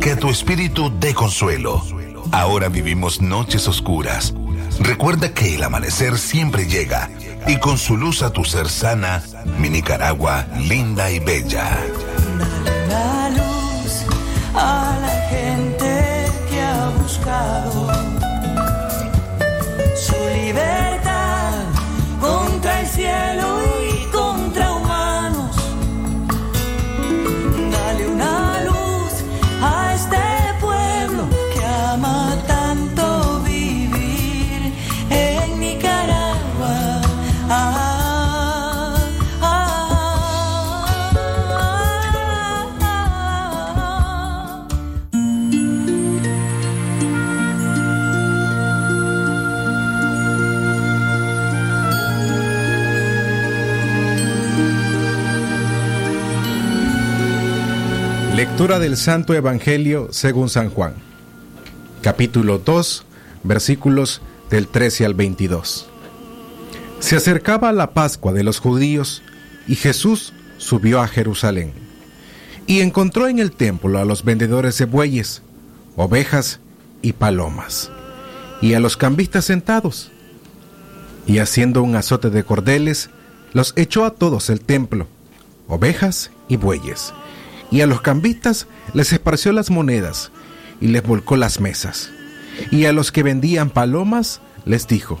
Que tu espíritu dé consuelo. Ahora vivimos noches oscuras. Recuerda que el amanecer siempre llega y con su luz a tu ser sana, mi Nicaragua linda y bella. la luz a la gente que ha buscado Lectura del Santo Evangelio según San Juan. Capítulo 2, versículos del 13 al 22. Se acercaba la Pascua de los judíos y Jesús subió a Jerusalén. Y encontró en el templo a los vendedores de bueyes, ovejas y palomas, y a los cambistas sentados. Y haciendo un azote de cordeles, los echó a todos el templo, ovejas y bueyes y a los cambistas les esparció las monedas y les volcó las mesas. Y a los que vendían palomas les dijo,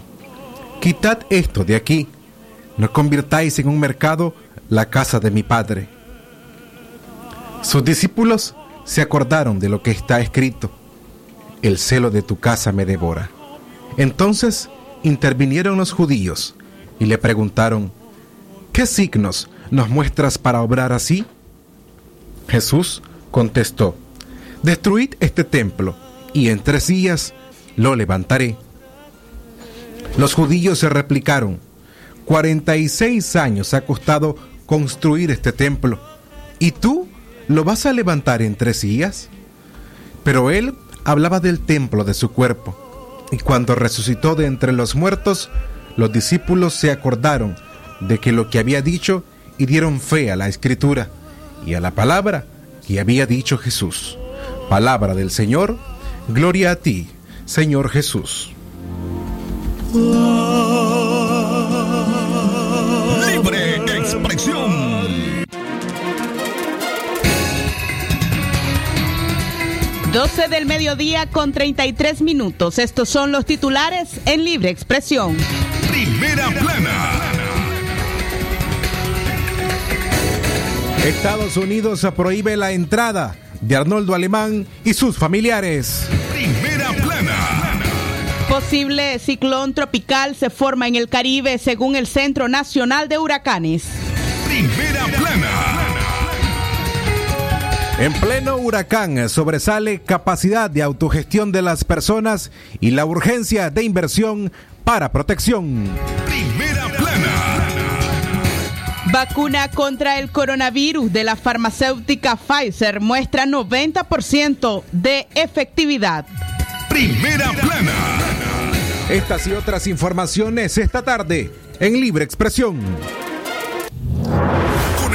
Quitad esto de aquí, no convirtáis en un mercado la casa de mi padre. Sus discípulos se acordaron de lo que está escrito, el celo de tu casa me devora. Entonces intervinieron los judíos y le preguntaron, ¿qué signos nos muestras para obrar así? Jesús contestó, Destruid este templo, y en tres días lo levantaré. Los judíos se replicaron, 46 años ha costado construir este templo, ¿y tú lo vas a levantar en tres días? Pero él hablaba del templo de su cuerpo, y cuando resucitó de entre los muertos, los discípulos se acordaron de que lo que había dicho y dieron fe a la escritura y a la palabra que había dicho Jesús. Palabra del Señor, gloria a ti, Señor Jesús. Libre expresión. 12 del mediodía con 33 minutos. Estos son los titulares en libre expresión. Primera plana. Estados Unidos prohíbe la entrada de Arnoldo Alemán y sus familiares. Primera plana. Posible ciclón tropical se forma en el Caribe según el Centro Nacional de Huracanes. Primera plana. En pleno huracán sobresale capacidad de autogestión de las personas y la urgencia de inversión para protección. Primera plana. Vacuna contra el coronavirus de la farmacéutica Pfizer muestra 90% de efectividad. Primera plana. Estas y otras informaciones esta tarde en Libre Expresión.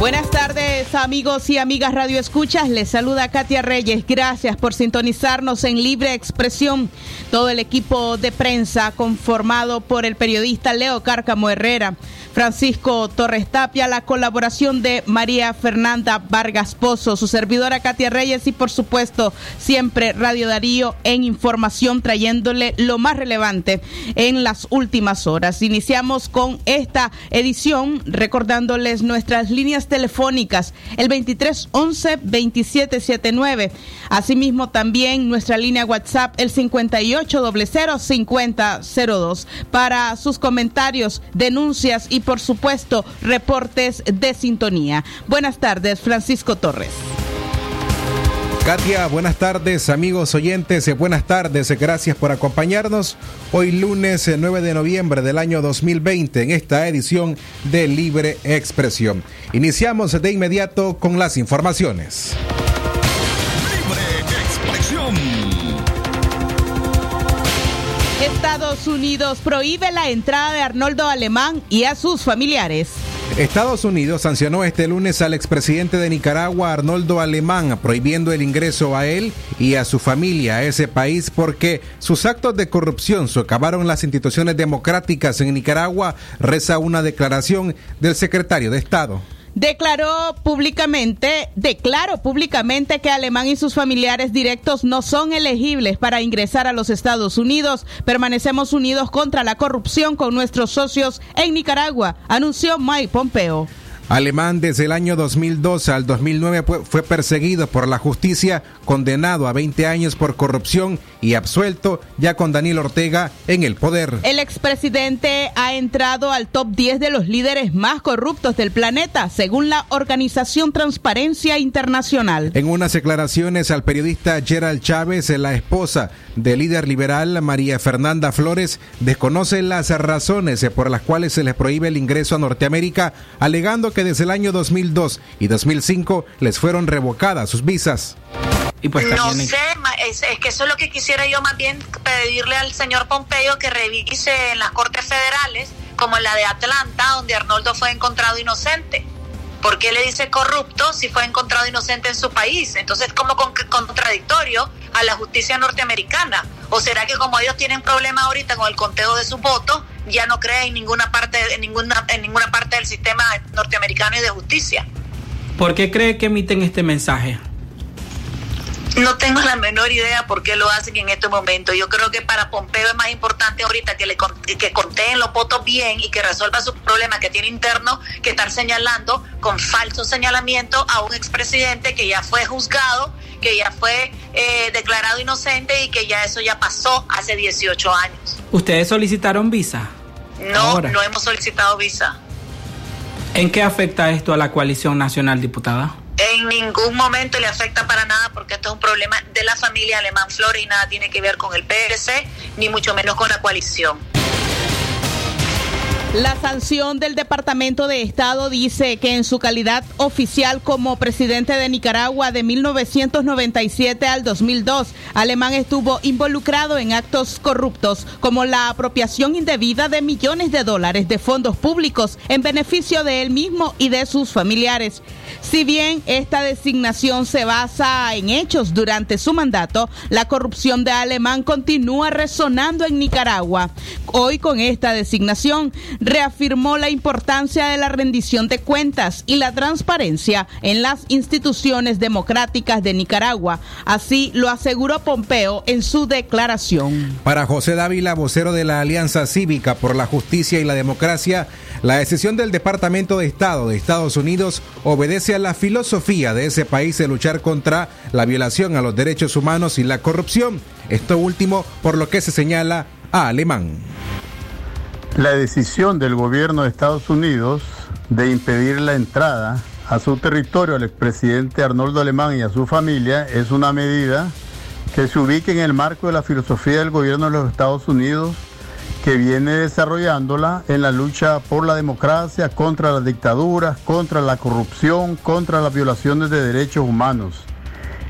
Buenas tardes amigos y amigas Radio Escuchas, les saluda Katia Reyes, gracias por sintonizarnos en Libre Expresión, todo el equipo de prensa conformado por el periodista Leo Cárcamo Herrera, Francisco Torres Tapia, la colaboración de María Fernanda Vargas Pozo, su servidora Katia Reyes y por supuesto siempre Radio Darío en información trayéndole lo más relevante en las últimas horas. Iniciamos con esta edición recordándoles nuestras líneas telefónicas, el 2311-2779. Asimismo, también nuestra línea WhatsApp, el 5800-5002, para sus comentarios, denuncias y, por supuesto, reportes de sintonía. Buenas tardes, Francisco Torres. Katia, buenas tardes, amigos oyentes, eh, buenas tardes, eh, gracias por acompañarnos hoy lunes eh, 9 de noviembre del año 2020 en esta edición de Libre Expresión. Iniciamos de inmediato con las informaciones. Estados Unidos prohíbe la entrada de Arnoldo Alemán y a sus familiares. Estados Unidos sancionó este lunes al expresidente de Nicaragua, Arnoldo Alemán, prohibiendo el ingreso a él y a su familia a ese país porque sus actos de corrupción socavaron las instituciones democráticas en Nicaragua, reza una declaración del secretario de Estado. Declaró públicamente, declaró públicamente que Alemán y sus familiares directos no son elegibles para ingresar a los Estados Unidos. Permanecemos unidos contra la corrupción con nuestros socios en Nicaragua, anunció Mike Pompeo. Alemán desde el año 2002 al 2009 fue- fue perseguido por la justicia, condenado a 20 años por corrupción y absuelto ya con Daniel Ortega en el poder. El expresidente ha entrado al top 10 de los líderes más corruptos del planeta, según la organización Transparencia Internacional. En unas declaraciones al periodista Gerald Chávez, la esposa del líder liberal María Fernanda Flores desconoce las razones por las cuales se les prohíbe el ingreso a Norteamérica, alegando que desde el año 2002 y 2005 les fueron revocadas sus visas. Y pues no sé, ma- es, es que eso es lo que quisiera yo más bien pedirle al señor Pompeo que revise en las cortes federales, como en la de Atlanta, donde Arnoldo fue encontrado inocente. ¿Por qué le dice corrupto si fue encontrado inocente en su país? Entonces es como con- contradictorio a la justicia norteamericana. ¿O será que como ellos tienen problemas ahorita con el conteo de sus votos, ya no creen en ninguna parte, en ninguna, en ninguna parte del sistema norteamericano y de justicia? ¿Por qué cree que emiten este mensaje? No tengo la menor idea por qué lo hacen en este momento. Yo creo que para Pompeo es más importante ahorita que le que conteen los votos bien y que resuelva su problema que tiene interno que estar señalando con falso señalamiento a un expresidente que ya fue juzgado, que ya fue eh, declarado inocente y que ya eso ya pasó hace 18 años. ¿Ustedes solicitaron visa? No, Ahora. no hemos solicitado visa. ¿En qué afecta esto a la coalición nacional, diputada? En ningún momento le afecta para nada porque esto es un problema de la familia Alemán Flores y nada tiene que ver con el PRC, ni mucho menos con la coalición. La sanción del Departamento de Estado dice que en su calidad oficial como presidente de Nicaragua de 1997 al 2002, Alemán estuvo involucrado en actos corruptos como la apropiación indebida de millones de dólares de fondos públicos en beneficio de él mismo y de sus familiares. Si bien esta designación se basa en hechos durante su mandato, la corrupción de Alemán continúa resonando en Nicaragua. Hoy con esta designación reafirmó la importancia de la rendición de cuentas y la transparencia en las instituciones democráticas de Nicaragua. Así lo aseguró Pompeo en su declaración. Para José Dávila, vocero de la Alianza Cívica por la Justicia y la Democracia, la decisión del Departamento de Estado de Estados Unidos obedece a la filosofía de ese país de luchar contra la violación a los derechos humanos y la corrupción. Esto último por lo que se señala a Alemán. La decisión del gobierno de Estados Unidos de impedir la entrada a su territorio al expresidente Arnoldo Alemán y a su familia es una medida que se ubica en el marco de la filosofía del gobierno de los Estados Unidos que viene desarrollándola en la lucha por la democracia, contra las dictaduras, contra la corrupción, contra las violaciones de derechos humanos.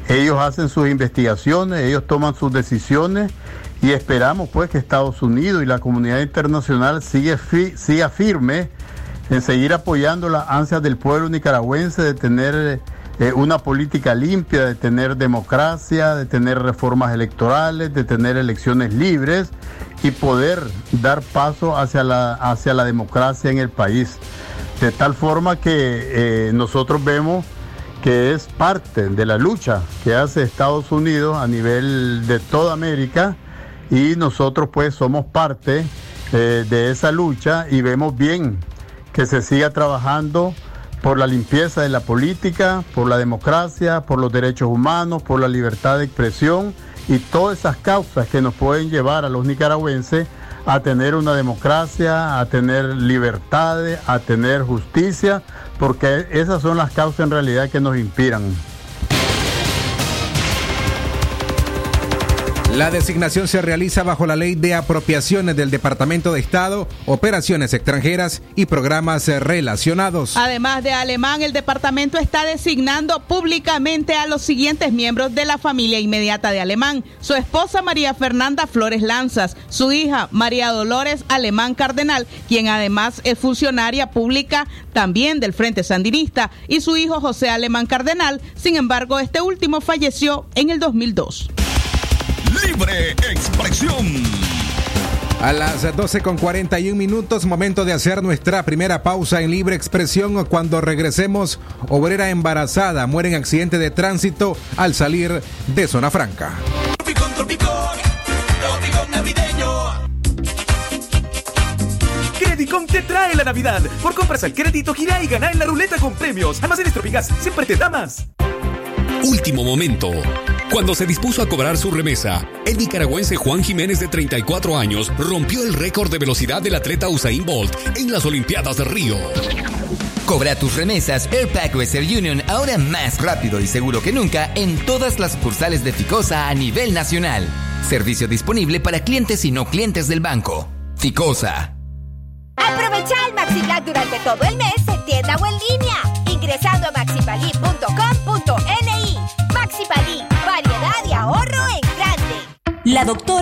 Ellos hacen sus investigaciones, ellos toman sus decisiones y esperamos pues que Estados Unidos y la comunidad internacional siga, fi- siga firme en seguir apoyando las ansias del pueblo nicaragüense de tener eh, una política limpia, de tener democracia, de tener reformas electorales, de tener elecciones libres y poder dar paso hacia la, hacia la democracia en el país. De tal forma que eh, nosotros vemos que es parte de la lucha que hace Estados Unidos a nivel de toda América y nosotros pues somos parte eh, de esa lucha y vemos bien que se siga trabajando por la limpieza de la política, por la democracia, por los derechos humanos, por la libertad de expresión y todas esas causas que nos pueden llevar a los nicaragüenses a tener una democracia, a tener libertades, a tener justicia, porque esas son las causas en realidad que nos inspiran. La designación se realiza bajo la ley de apropiaciones del Departamento de Estado, operaciones extranjeras y programas relacionados. Además de Alemán, el departamento está designando públicamente a los siguientes miembros de la familia inmediata de Alemán. Su esposa María Fernanda Flores Lanzas, su hija María Dolores Alemán Cardenal, quien además es funcionaria pública también del Frente Sandinista, y su hijo José Alemán Cardenal. Sin embargo, este último falleció en el 2002. Libre expresión. A las 12 con 41 minutos, momento de hacer nuestra primera pausa en libre expresión. Cuando regresemos, obrera embarazada muere en accidente de tránsito al salir de zona franca. Tropicón, tropicón, tropicón navideño. Credicom te trae la Navidad. Por compras al crédito, gira y gana en la ruleta con premios. Almacenes Tropicás siempre te da más. Último momento. Cuando se dispuso a cobrar su remesa, el nicaragüense Juan Jiménez de 34 años rompió el récord de velocidad del atleta Usain Bolt en las Olimpiadas de Río. Cobra tus remesas Airpack Western Union ahora más rápido y seguro que nunca en todas las sucursales de Ficosa a nivel nacional. Servicio disponible para clientes y no clientes del banco. Ficosa. Aprovecha el Maxi Black durante todo el mes en tienda o en línea, ingresando a variedad y ahorro en grande. La doctora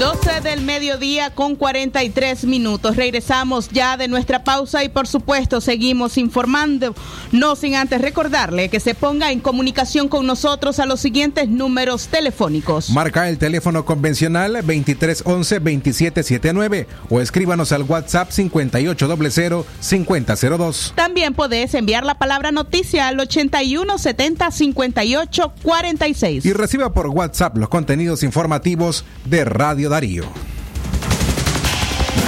12 del mediodía con 43 minutos. Regresamos ya de nuestra pausa y por supuesto seguimos informando, no sin antes recordarle que se ponga en comunicación con nosotros a los siguientes números telefónicos. Marca el teléfono convencional 2311-2779 o escríbanos al WhatsApp 5800-5002. También podés enviar la palabra noticia al 8170-5846. Y reciba por WhatsApp los contenidos informativos de Radio Darío.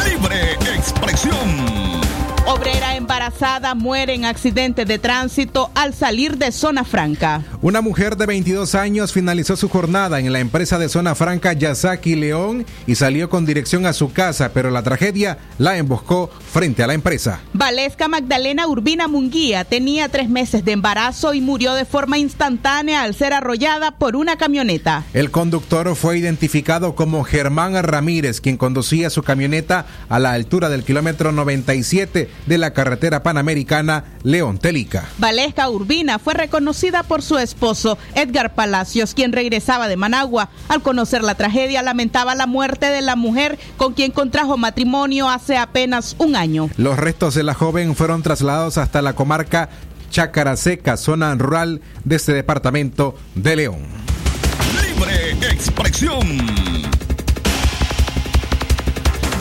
Libre expresión. Obrera embarazada muere en accidente de tránsito al salir de zona franca. Una mujer de 22 años finalizó su jornada en la empresa de zona franca Yasaki León y salió con dirección a su casa, pero la tragedia la emboscó frente a la empresa. Valesca Magdalena Urbina Munguía tenía tres meses de embarazo y murió de forma instantánea al ser arrollada por una camioneta. El conductor fue identificado como Germán Ramírez, quien conducía su camioneta a la altura del kilómetro 97 de la carretera panamericana León Telica. Valesca Urbina fue reconocida por su esposo Edgar Palacios, quien regresaba de Managua. Al conocer la tragedia, lamentaba la muerte de la mujer con quien contrajo matrimonio hace apenas un año. Los restos de la joven fueron trasladados hasta la comarca Chácara Seca, zona rural de este departamento de León. Libre expresión.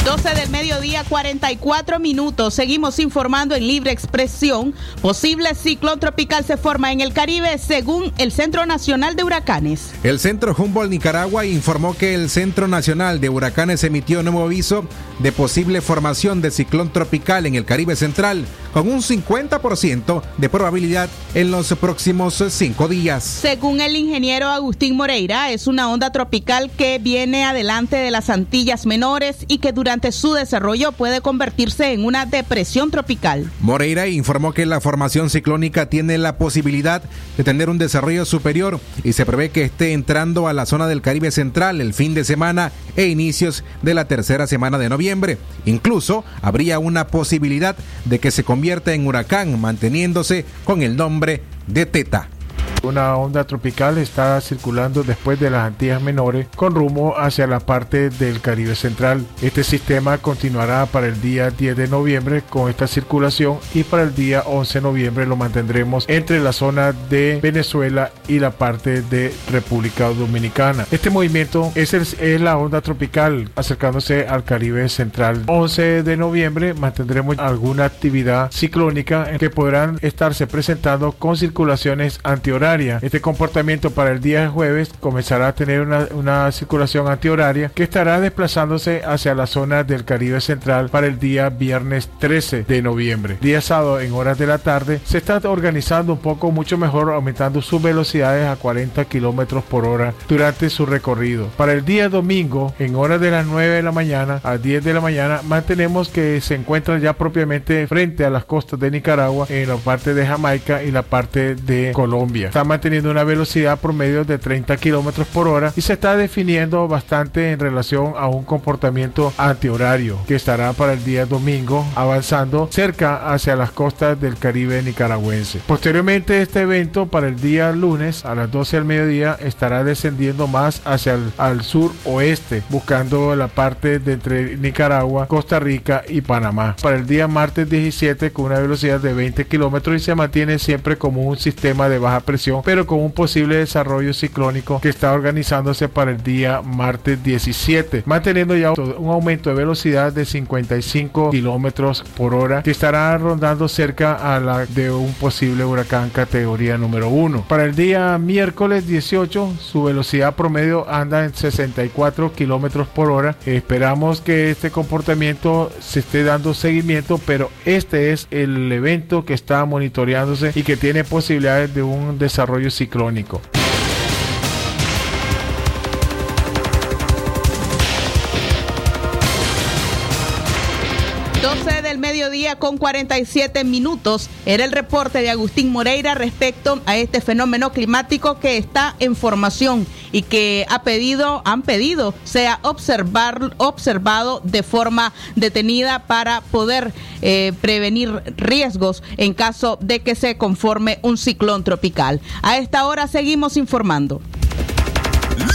12 del mediodía, 44 minutos. Seguimos informando en libre expresión. Posible ciclón tropical se forma en el Caribe según el Centro Nacional de Huracanes. El Centro Humboldt Nicaragua informó que el Centro Nacional de Huracanes emitió nuevo aviso de posible formación de ciclón tropical en el Caribe Central, con un 50% de probabilidad en los próximos cinco días. Según el ingeniero Agustín Moreira, es una onda tropical que viene adelante de las Antillas Menores y que durante durante su desarrollo puede convertirse en una depresión tropical. Moreira informó que la formación ciclónica tiene la posibilidad de tener un desarrollo superior y se prevé que esté entrando a la zona del Caribe Central el fin de semana e inicios de la tercera semana de noviembre. Incluso habría una posibilidad de que se convierta en huracán, manteniéndose con el nombre de Teta. Una onda tropical está circulando después de las Antillas Menores con rumbo hacia la parte del Caribe Central. Este sistema continuará para el día 10 de noviembre con esta circulación y para el día 11 de noviembre lo mantendremos entre la zona de Venezuela y la parte de República Dominicana. Este movimiento es, la onda tropical acercándose al Caribe Central. 11 de noviembre mantendremos alguna actividad ciclónica en que podrán estarse presentando con circulaciones Este comportamiento para el día jueves comenzará a tener una, una circulación antihoraria que estará desplazándose hacia la zona del Caribe Central para el día viernes 13 de noviembre. Día sábado en horas de la tarde se está organizando un poco mucho mejor aumentando sus velocidades a 40 kilómetros por hora durante su recorrido. Para el día domingo en horas de las 9 de la mañana a 10 de la mañana mantenemos que se encuentra ya propiamente frente a las costas de Nicaragua en la parte de Jamaica y la parte de Colombia. Manteniendo una velocidad promedio de 30 kilómetros por hora y se está definiendo bastante en relación a un comportamiento antihorario que estará para el día domingo avanzando cerca hacia las costas del Caribe nicaragüense. Posteriormente este evento para el día lunes a las 12 del mediodía estará descendiendo más hacia el al sur oeste buscando la parte de entre Nicaragua, Costa Rica y Panamá. Para el día martes 17 con una velocidad de 20 kilómetros y se mantiene siempre como un sistema de baja presión pero con un posible desarrollo ciclónico que está organizándose para el día martes 17 manteniendo ya un aumento de velocidad de 55 kilómetros por hora que estará rondando cerca a la de un posible huracán categoría número 1 para el día miércoles 18 su velocidad promedio anda en 64 kilómetros por hora. Esperamos que este comportamiento se esté dando seguimiento pero este es el evento que está monitoreándose y que tiene posibilidades de un desarrollo ciclónico 12 del mediodía con 47 minutos era el reporte de Agustín Moreira respecto a este fenómeno climático que está en formación y que ha pedido, han pedido sea observar, observado de forma detenida para poder eh, prevenir riesgos en caso de que se conforme un ciclón tropical. A esta hora seguimos informando.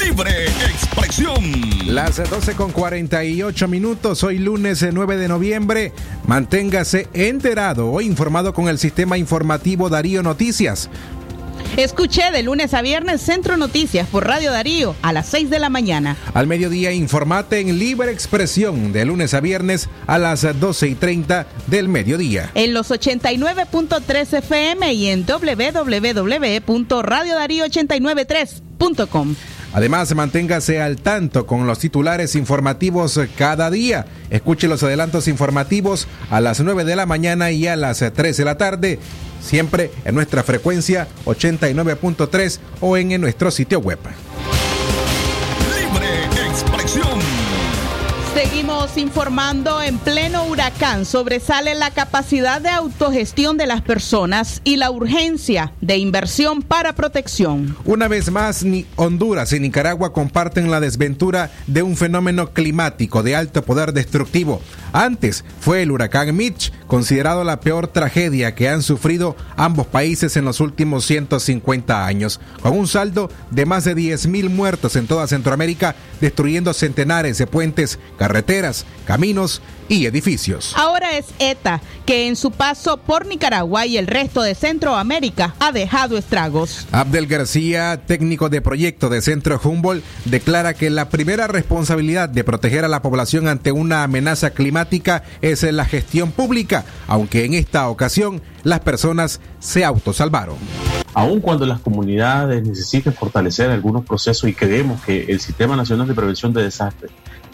Libre expresión. Las 12 con 48 minutos, hoy lunes eh, 9 de noviembre. Manténgase enterado o informado con el sistema informativo Darío Noticias. Escuché de lunes a viernes Centro Noticias por Radio Darío a las 6 de la mañana. Al mediodía, informate en Libre Expresión de lunes a viernes a las 12 y 30 del mediodía. En los 89.3 FM y en www.radiodarío893.com. Además, manténgase al tanto con los titulares informativos cada día. Escuche los adelantos informativos a las 9 de la mañana y a las 3 de la tarde, siempre en nuestra frecuencia 89.3 o en, en nuestro sitio web. Seguimos informando en pleno huracán. Sobresale la capacidad de autogestión de las personas y la urgencia de inversión para protección. Una vez más, Honduras y Nicaragua comparten la desventura de un fenómeno climático de alto poder destructivo. Antes fue el huracán Mitch, considerado la peor tragedia que han sufrido ambos países en los últimos 150 años, con un saldo de más de 10.000 muertos en toda Centroamérica, destruyendo centenares de puentes, carreteras, caminos y edificios. Ahora es ETA, que en su paso por Nicaragua y el resto de Centroamérica ha dejado estragos. Abdel García, técnico de proyecto de Centro Humboldt, declara que la primera responsabilidad de proteger a la población ante una amenaza climática es la gestión pública, aunque en esta ocasión las personas se autosalvaron. Aun cuando las comunidades necesiten fortalecer algunos procesos y creemos que el Sistema Nacional de Prevención de Desastres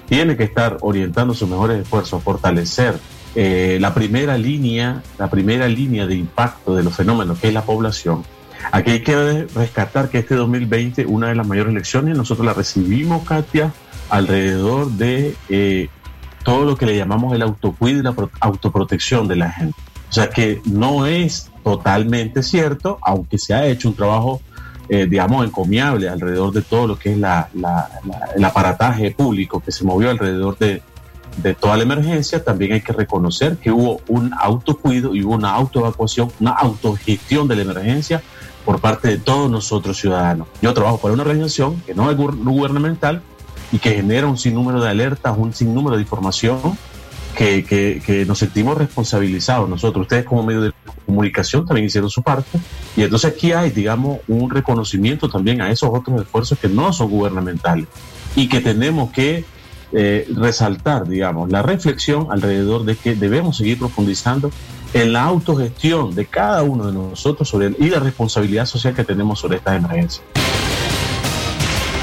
tiene que estar orientando sus mejores esfuerzos a fortalecer eh, la primera línea, la primera línea de impacto de los fenómenos, que es la población. Aquí hay que rescatar que este 2020, una de las mayores elecciones, nosotros la recibimos, Katia, alrededor de eh, todo lo que le llamamos el autocuido y la pro- autoprotección de la gente. O sea que no es totalmente cierto, aunque se ha hecho un trabajo, eh, digamos, encomiable alrededor de todo lo que es la, la- la- el aparataje público que se movió alrededor de, de toda la emergencia, también hay que reconocer que hubo un autocuido y hubo una autoevacuación, una autogestión de la emergencia por parte de todos nosotros ciudadanos. Yo trabajo para una organización que no es gu- gubernamental y que genera un sinnúmero de alertas, un sinnúmero de información que, nos sentimos responsabilizados nosotros. Ustedes como medio de comunicación también hicieron su parte y entonces aquí hay, digamos, un reconocimiento también a esos otros esfuerzos que no son gubernamentales y que tenemos que eh, resaltar, digamos, la reflexión alrededor de que debemos seguir profundizando en la autogestión de cada uno de nosotros sobre el- y la responsabilidad social que tenemos sobre estas emergencias.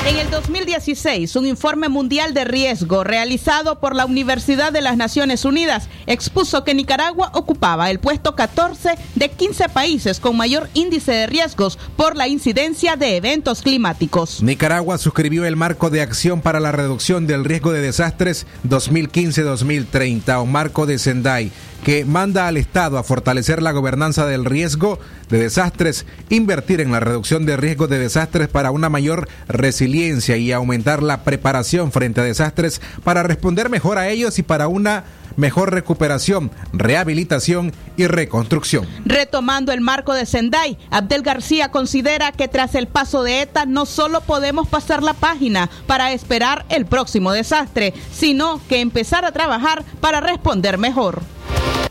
En el 2016, un informe mundial de riesgo realizado por la Universidad de las Naciones Unidas expuso que Nicaragua ocupaba el puesto 14 de 15 países con mayor índice de riesgos por la incidencia de eventos climáticos. Nicaragua suscribió el marco de acción para la reducción del riesgo de desastres 2015-2030 o marco de Sendai que manda al Estado a fortalecer la gobernanza del riesgo de desastres, invertir en la reducción de riesgo de desastres para una mayor resiliencia y aumentar la preparación frente a desastres para responder mejor a ellos y para una mejor recuperación, rehabilitación y reconstrucción. Retomando el marco de Sendai, Abdel García considera que tras el paso de ETA no solo podemos pasar la página para esperar el próximo desastre, sino que empezar a trabajar para responder mejor.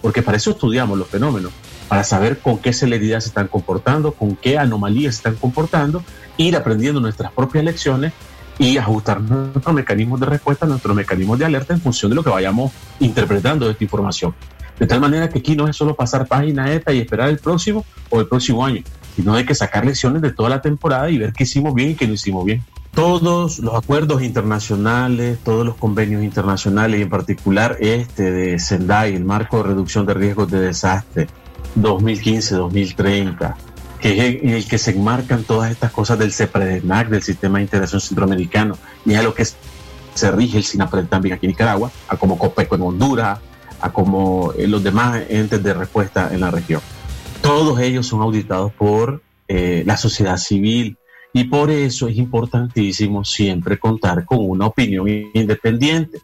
Porque para eso estudiamos los fenómenos, para saber con qué celeridad se están comportando, con qué anomalías se están comportando, ir aprendiendo nuestras propias lecciones y ajustar nuestros mecanismos de respuesta, nuestros mecanismos de alerta en función de lo que vayamos interpretando de esta información. De tal manera que aquí no es solo pasar página ETA y esperar el próximo o el próximo año, sino hay que sacar lecciones de toda la temporada y ver qué hicimos bien y qué no hicimos bien. Todos los acuerdos internacionales, todos los convenios internacionales y en particular este de Sendai, el marco de reducción de riesgos de desastre 2015-2030, que es en el que se enmarcan todas estas cosas del CEPREDENAC, del Sistema de Integración Centroamericano, y es a lo que se rige el SINAPRED también aquí en Nicaragua, a como COPECO en Honduras, a como eh, los demás entes de respuesta en la región. Todos ellos son auditados por eh, la sociedad civil y por eso es importantísimo siempre contar con una opinión independiente,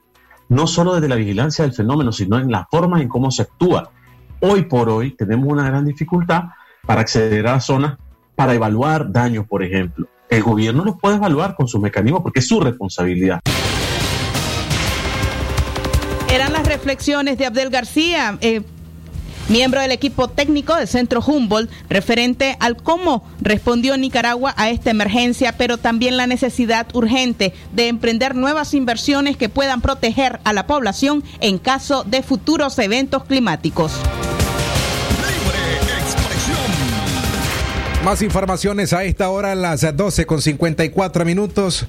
no solo desde la vigilancia del fenómeno, sino en la forma en cómo se actúa. Hoy por hoy tenemos una gran dificultad para acceder a las zonas para evaluar daños, por ejemplo. El gobierno los puede evaluar con sus mecanismos porque es su responsabilidad. Eran las reflexiones de Abdel García, eh, miembro del equipo técnico del Centro Humboldt, referente al cómo respondió Nicaragua a esta emergencia, pero también la necesidad urgente de emprender nuevas inversiones que puedan proteger a la población en caso de futuros eventos climáticos. Más informaciones a esta hora, a las 12 con 54 minutos.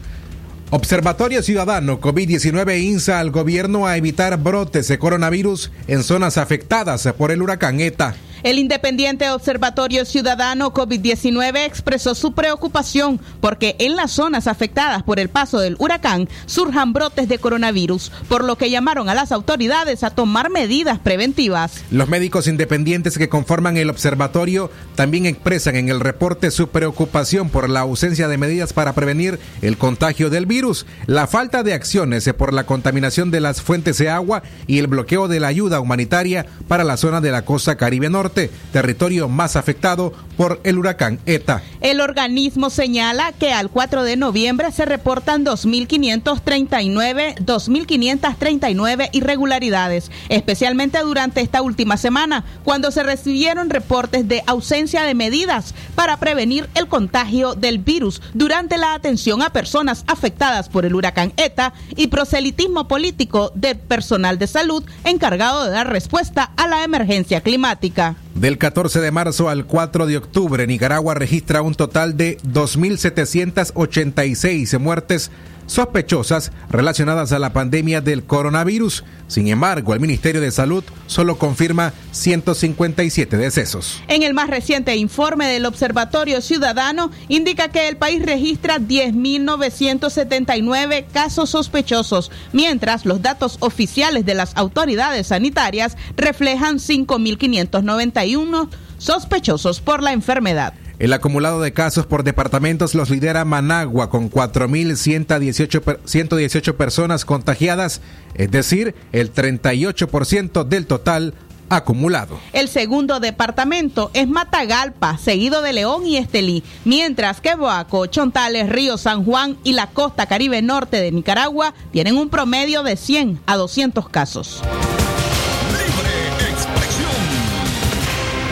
Observatorio Ciudadano COVID-19 insta al gobierno a evitar brotes de coronavirus en zonas afectadas por el huracán ETA. El Independiente Observatorio Ciudadano COVID-19 expresó su preocupación porque en las zonas afectadas por el paso del huracán surjan brotes de coronavirus, por lo que llamaron a las autoridades a tomar medidas preventivas. Los médicos independientes que conforman el observatorio también expresan en el reporte su preocupación por la ausencia de medidas para prevenir el contagio del virus, la falta de acciones por la contaminación de las fuentes de agua y el bloqueo de la ayuda humanitaria para la zona de la costa caribe norte, territorio más afectado por el huracán ETA. El organismo señala que al 4 de noviembre se reportan 2.539 2.539 irregularidades, especialmente durante esta última semana, cuando se recibieron reportes de ausencia de medidas para prevenir el contagio del virus durante la atención a personas afectadas por el huracán ETA y proselitismo político de personal de salud encargado de dar respuesta a la emergencia climática. Del 14 de marzo al 4 de octubre, Nicaragua registra un total de 2.786 muertes sospechosas relacionadas a la pandemia del coronavirus. Sin embargo, el Ministerio de Salud solo confirma 157 decesos. En el más reciente informe del Observatorio Ciudadano indica que el país registra 10.979 casos sospechosos, mientras los datos oficiales de las autoridades sanitarias reflejan 5.591 sospechosos por la enfermedad. El acumulado de casos por departamentos los lidera Managua con 4.118 per- 118 personas contagiadas, es decir, el 38% del total acumulado. El segundo departamento es Matagalpa, seguido de León y Estelí, mientras que Boaco, Chontales, Río San Juan y la costa caribe norte de Nicaragua tienen un promedio de 100 a 200 casos.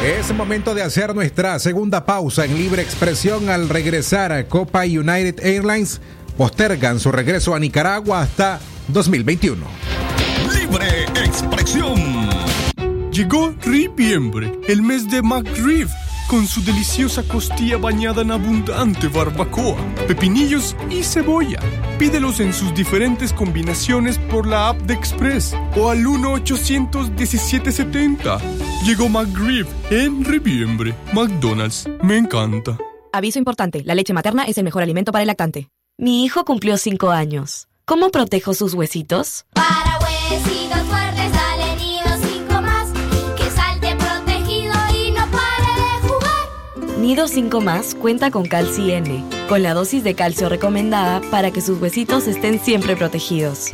Es momento de hacer nuestra segunda pausa en libre expresión al regresar a Copa United Airlines. Postergan su regreso a Nicaragua hasta 2021. Libre expresión. Llegó Ripiembre, el mes de McRib, con su deliciosa costilla bañada en abundante barbacoa, pepinillos y cebolla. Pídelos en sus diferentes combinaciones por la app de Express o al 1-800-1770. Llegó McRib en Ripiembre. McDonald's, me encanta. Aviso importante, la leche materna es el mejor alimento para el lactante. Mi hijo cumplió 5 años. ¿Cómo protejo sus huesitos? Para huesitos fuertes, dale Nido 5 más cuenta con Calci N, con la dosis de calcio recomendada para que sus huesitos estén siempre protegidos.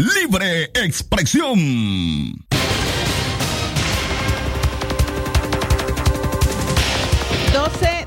Libre expresión.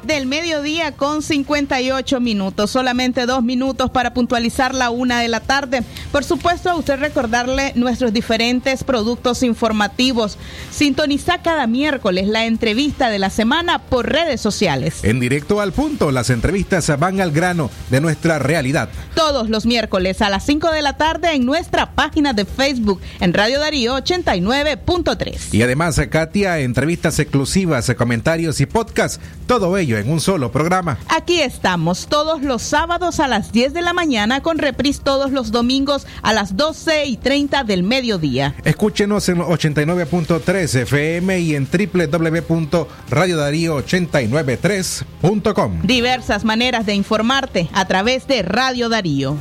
Del mediodía con 58 minutos, solamente dos minutos para puntualizar la una de la tarde. Por supuesto, a usted recordarle nuestros diferentes productos informativos. Sintoniza cada miércoles la entrevista de la semana por redes sociales. En directo al punto, las entrevistas van al grano de nuestra realidad. Todos los miércoles a las 5 de la tarde en nuestra página de Facebook en Radio Darío 89.3. Y además, Katia, entrevistas exclusivas, comentarios y podcast, todo ello en un solo programa. Aquí estamos todos los sábados a las 10 de la mañana con reprise todos los domingos a las 12 y 30 del mediodía. Escúchenos en 89.3 FM y en www.radiodarío893.com. Diversas maneras de informarte a través de Radio Darío.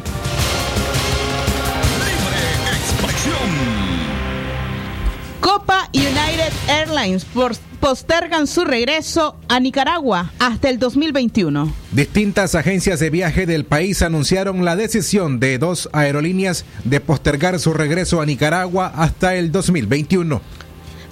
Copa United Airlines postergan su regreso a Nicaragua hasta el 2021. Distintas agencias de viaje del país anunciaron la decisión de dos aerolíneas de postergar su regreso a Nicaragua hasta el 2021.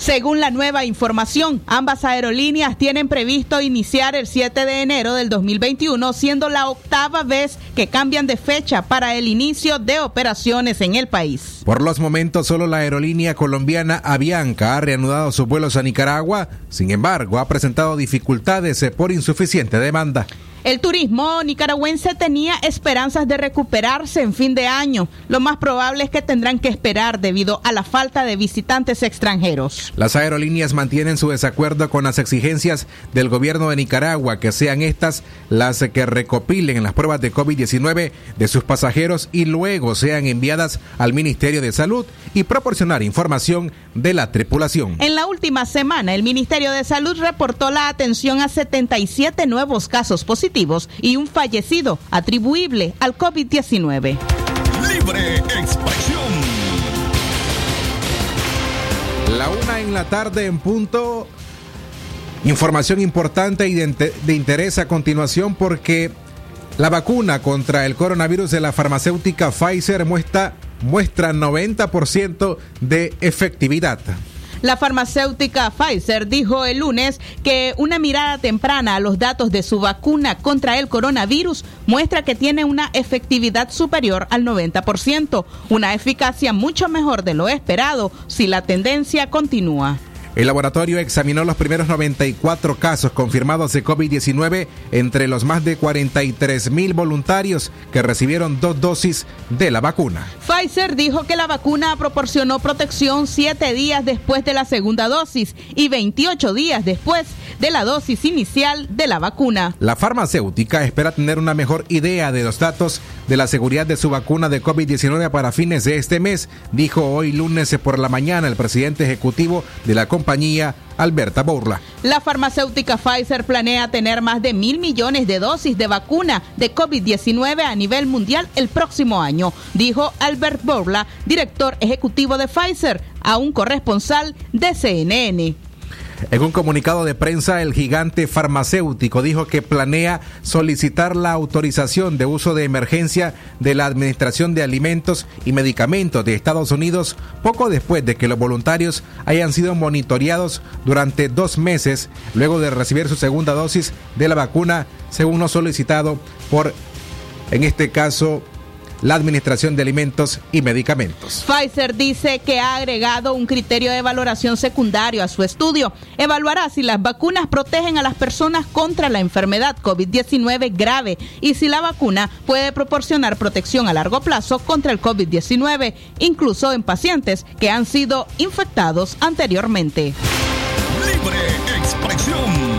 Según la nueva información, ambas aerolíneas tienen previsto iniciar el 7 de enero del 2021, siendo la octava vez que cambian de fecha para el inicio de operaciones en el país. Por los momentos, solo la aerolínea colombiana Avianca ha reanudado sus vuelos a Nicaragua, sin embargo, ha presentado dificultades eh, por insuficiente demanda. El turismo nicaragüense tenía esperanzas de recuperarse en fin de año. Lo más probable es que tendrán que esperar debido a la falta de visitantes extranjeros. Las aerolíneas mantienen su desacuerdo con las exigencias del gobierno de Nicaragua, que sean estas las que recopilen las pruebas de COVID-19 de sus pasajeros y luego sean enviadas al Ministerio de Salud y proporcionar información de la tripulación. En la última semana, el Ministerio de Salud reportó la atención a 77 nuevos casos positivos y un fallecido atribuible al COVID-19. Libre expresión. La una en la tarde en punto. Información importante y de, interés a continuación porque la vacuna contra el coronavirus de la farmacéutica Pfizer muestra, muestra 90% de efectividad. La farmacéutica Pfizer dijo el lunes que una mirada temprana a los datos de su vacuna contra el coronavirus muestra que tiene una efectividad superior al 90%, una eficacia mucho mejor de lo esperado si la tendencia continúa. El laboratorio examinó los primeros 94 casos confirmados de COVID-19 entre los más de 43 mil voluntarios que recibieron dos dosis de la vacuna. Pfizer dijo que la vacuna proporcionó protección siete días después de la segunda dosis y 28 días después de la dosis inicial de la vacuna. La farmacéutica espera tener una mejor idea de los datos de la seguridad de su vacuna de COVID-19 para fines de este mes, dijo hoy lunes por la mañana el presidente ejecutivo de la compañía, Alberta Bourla. La farmacéutica Pfizer planea tener más de mil millones de dosis de vacuna de COVID-19 a nivel mundial el próximo año, dijo Albert Bourla, director ejecutivo de Pfizer, a un corresponsal de CNN. En un comunicado de prensa, el gigante farmacéutico dijo que planea solicitar la autorización de uso de emergencia de la Administración de Alimentos y Medicamentos de Estados Unidos poco después de que los voluntarios hayan sido monitoreados durante dos meses luego de recibir su segunda dosis de la vacuna, según lo solicitado por, en este caso, la Administración de Alimentos y Medicamentos. Pfizer dice que ha agregado un criterio de valoración secundario a su estudio. Evaluará si las vacunas protegen a las personas contra la enfermedad COVID-19 grave y si la vacuna puede proporcionar protección a largo plazo contra el COVID-19, incluso en pacientes que han sido infectados anteriormente. Libre expresión.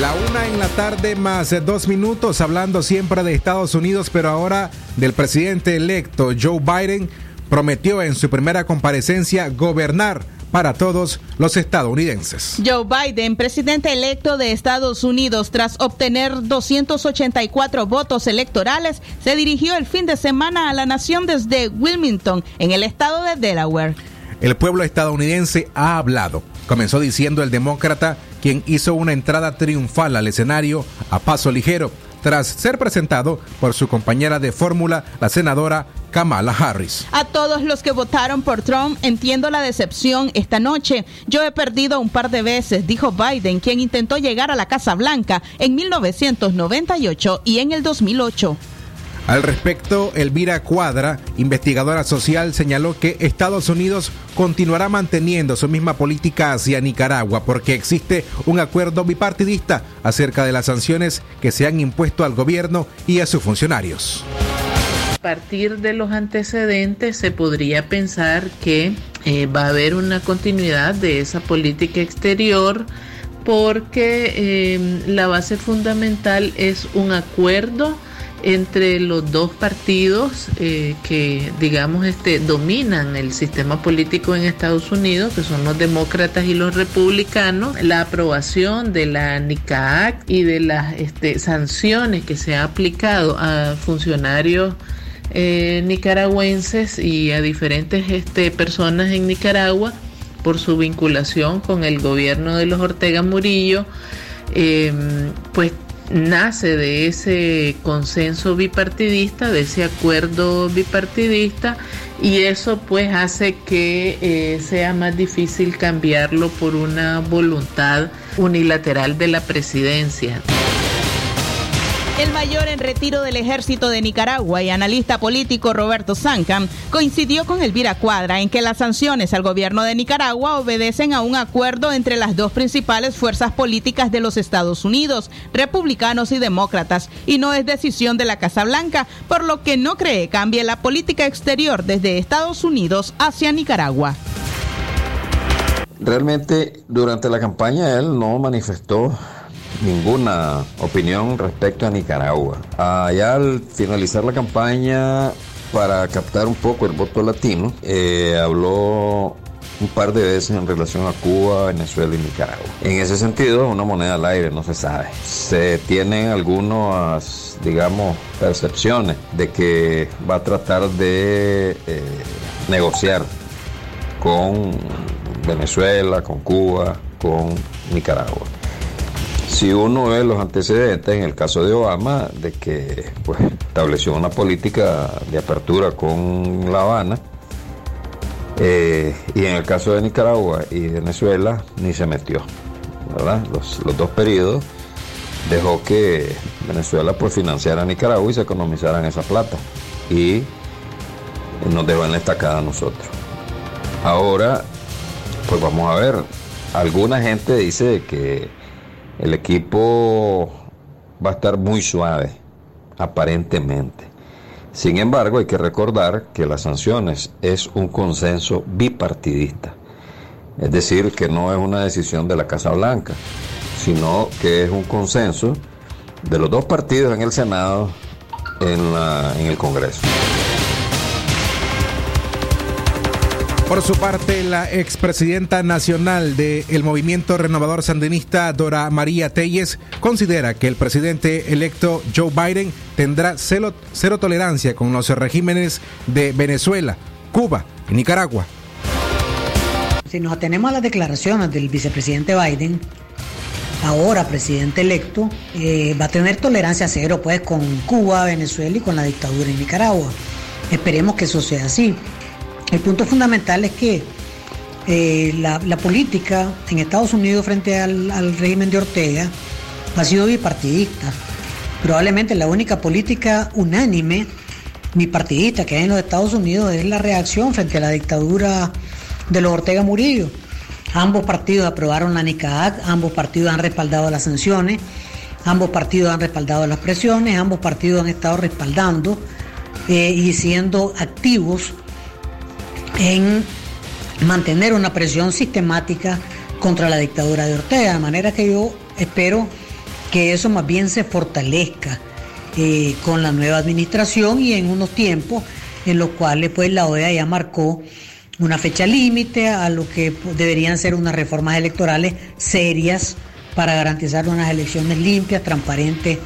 La una en la tarde más dos minutos hablando siempre de Estados Unidos, pero ahora del presidente electo Joe Biden prometió en su primera comparecencia gobernar para todos los estadounidenses. Joe Biden, presidente electo de Estados Unidos, tras obtener 284 votos electorales, se dirigió el fin de semana a la nación desde Wilmington, en el estado de Delaware. El pueblo estadounidense ha hablado. Comenzó diciendo el demócrata, quien hizo una entrada triunfal al escenario a paso ligero, tras ser presentado por su compañera de fórmula, la senadora Kamala Harris. A todos los que votaron por Trump, entiendo la decepción esta noche. Yo he perdido un par de veces, dijo Biden, quien intentó llegar a la Casa Blanca en 1998 y en el 2008. Al respecto, Elvira Cuadra, investigadora social, señaló que Estados Unidos continuará manteniendo su misma política hacia Nicaragua porque existe un acuerdo bipartidista acerca de las sanciones que se han impuesto al gobierno y a sus funcionarios. A partir de los antecedentes se podría pensar que eh, va a haber una continuidad de esa política exterior porque eh, la base fundamental es un acuerdo entre los dos partidos eh, que digamos este dominan el sistema político en Estados Unidos que son los demócratas y los republicanos la aprobación de la NICAC y de las este, sanciones que se ha aplicado a funcionarios eh, nicaragüenses y a diferentes este, personas en Nicaragua por su vinculación con el gobierno de los Ortega Murillo eh, pues nace de ese consenso bipartidista, de ese acuerdo bipartidista, y eso pues hace que eh, sea más difícil cambiarlo por una voluntad unilateral de la presidencia. El mayor en retiro del ejército de Nicaragua y analista político Roberto Zancam coincidió con Elvira Cuadra en que las sanciones al gobierno de Nicaragua obedecen a un acuerdo entre las dos principales fuerzas políticas de los Estados Unidos, republicanos y demócratas, y no es decisión de la Casa Blanca, por lo que no cree cambie la política exterior desde Estados Unidos hacia Nicaragua. Realmente durante la campaña él no manifestó ninguna opinión respecto a Nicaragua. Allá al finalizar la campaña, para captar un poco el voto latino, eh, habló un par de veces en relación a Cuba, Venezuela y Nicaragua. En ese sentido, una moneda al aire, no se sabe. Se tienen algunas, digamos, percepciones de que va a tratar de eh, negociar con Venezuela, con Cuba, con Nicaragua. Si uno ve los antecedentes, en el caso de Obama, de que pues, estableció una política de apertura con La Habana, eh, y en el caso de Nicaragua y Venezuela, ni se metió. ¿verdad? Los, dos periodos dejó que Venezuela pues, financiara a Nicaragua y se economizaran esa plata. Y nos dejó en la estacada a nosotros. Ahora, pues vamos a ver. Alguna gente dice que el equipo va a estar muy suave, aparentemente. Sin embargo, hay que recordar que las sanciones es un consenso bipartidista. Es decir, que no es una decisión de la Casa Blanca, sino que es un consenso de los dos partidos en el Senado, en, la- en el Congreso. Por su parte, la expresidenta nacional del Movimiento Renovador Sandinista, Dora María Telles, considera que el presidente electo Joe Biden tendrá cero tolerancia con los regímenes de Venezuela, Cuba y Nicaragua. Si nos atenemos a las declaraciones del vicepresidente Biden, ahora presidente electo, eh, va a tener tolerancia cero pues con Cuba, Venezuela y con la dictadura en Nicaragua. Esperemos que eso sea así. El punto fundamental es que eh, la, política en Estados Unidos frente al, al régimen de Ortega ha sido bipartidista. Probablemente la única política unánime bipartidista que hay en los Estados Unidos es la reacción frente a la dictadura de los Ortega Murillo. Ambos partidos aprobaron la NICAAC, ambos partidos han respaldado las sanciones, ambos partidos han respaldado las presiones, ambos partidos han estado respaldando eh, y siendo activos en mantener una presión sistemática contra la dictadura de Ortega, de manera que yo espero que eso más bien se fortalezca eh, con la nueva administración y en unos tiempos en los cuales pues la OEA ya marcó una fecha límite a lo que deberían ser unas reformas electorales serias para garantizar unas elecciones limpias, transparentes.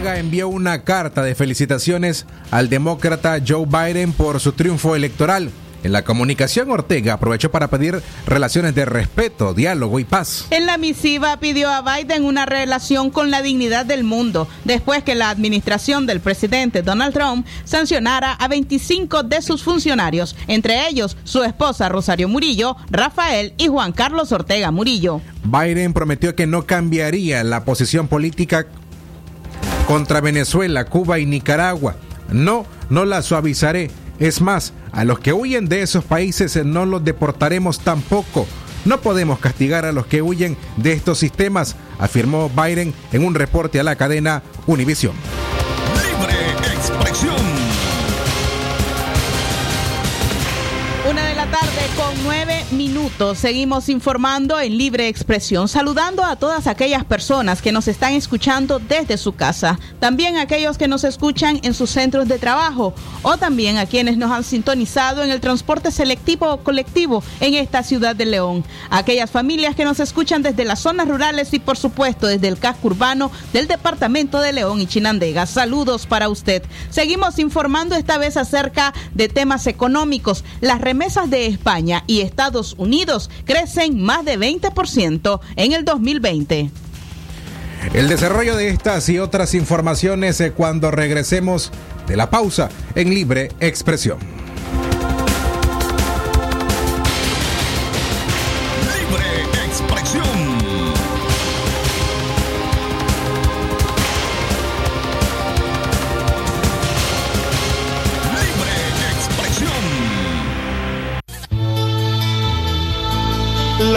Ortega envió una carta de felicitaciones al demócrata Joe Biden por su triunfo electoral. En la comunicación, Ortega aprovechó para pedir relaciones de respeto, diálogo y paz. En la misiva pidió a Biden una relación con la dignidad del mundo, después que la administración del presidente Donald Trump sancionara a 25 de sus funcionarios, entre ellos su esposa Rosario Murillo, Rafael y Juan Carlos Ortega Murillo. Biden prometió que no cambiaría la posición política contra Venezuela, Cuba y Nicaragua. No, no la suavizaré. Es más, a los que huyen de esos países no los deportaremos tampoco. No podemos castigar a los que huyen de estos sistemas, afirmó Biden en un reporte a la cadena Univision. Con nueve minutos. Seguimos informando en libre expresión, saludando a todas aquellas personas que nos están escuchando desde su casa, también aquellos que nos escuchan en sus centros de trabajo o también a quienes nos han sintonizado en el transporte selectivo o colectivo en esta ciudad de León, aquellas familias que nos escuchan desde las zonas rurales y por supuesto desde el casco urbano del departamento de León y Chinandega. Saludos para usted. Seguimos informando esta vez acerca de temas económicos. Las remesas de España y Estados Unidos crecen más de 20% en el 2020. El desarrollo de estas y otras informaciones eh, cuando regresemos de la pausa en libre expresión.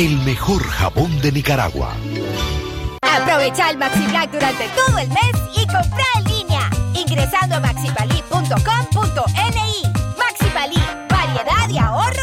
el mejor jabón de Nicaragua. Aprovecha el Maxi durante todo el mes y compra en línea. Ingresando a maxipali.com.ni. Maxi Palí, variedad y ahorro.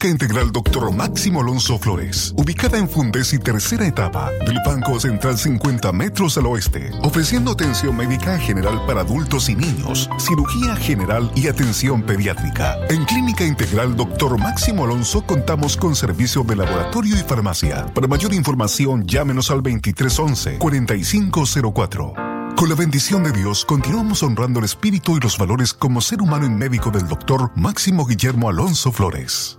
Clínica Integral Dr. Máximo Alonso Flores, ubicada en Fundes y tercera etapa del Banco Central 50 metros al oeste, ofreciendo atención médica general para adultos y niños, cirugía general y atención pediátrica. En Clínica Integral Dr. Máximo Alonso contamos con servicio de laboratorio y farmacia. Para mayor información, llámenos al 2311-4504. Con la bendición de Dios, continuamos honrando el espíritu y los valores como ser humano y médico del doctor Máximo Guillermo Alonso Flores.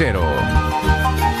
8835-05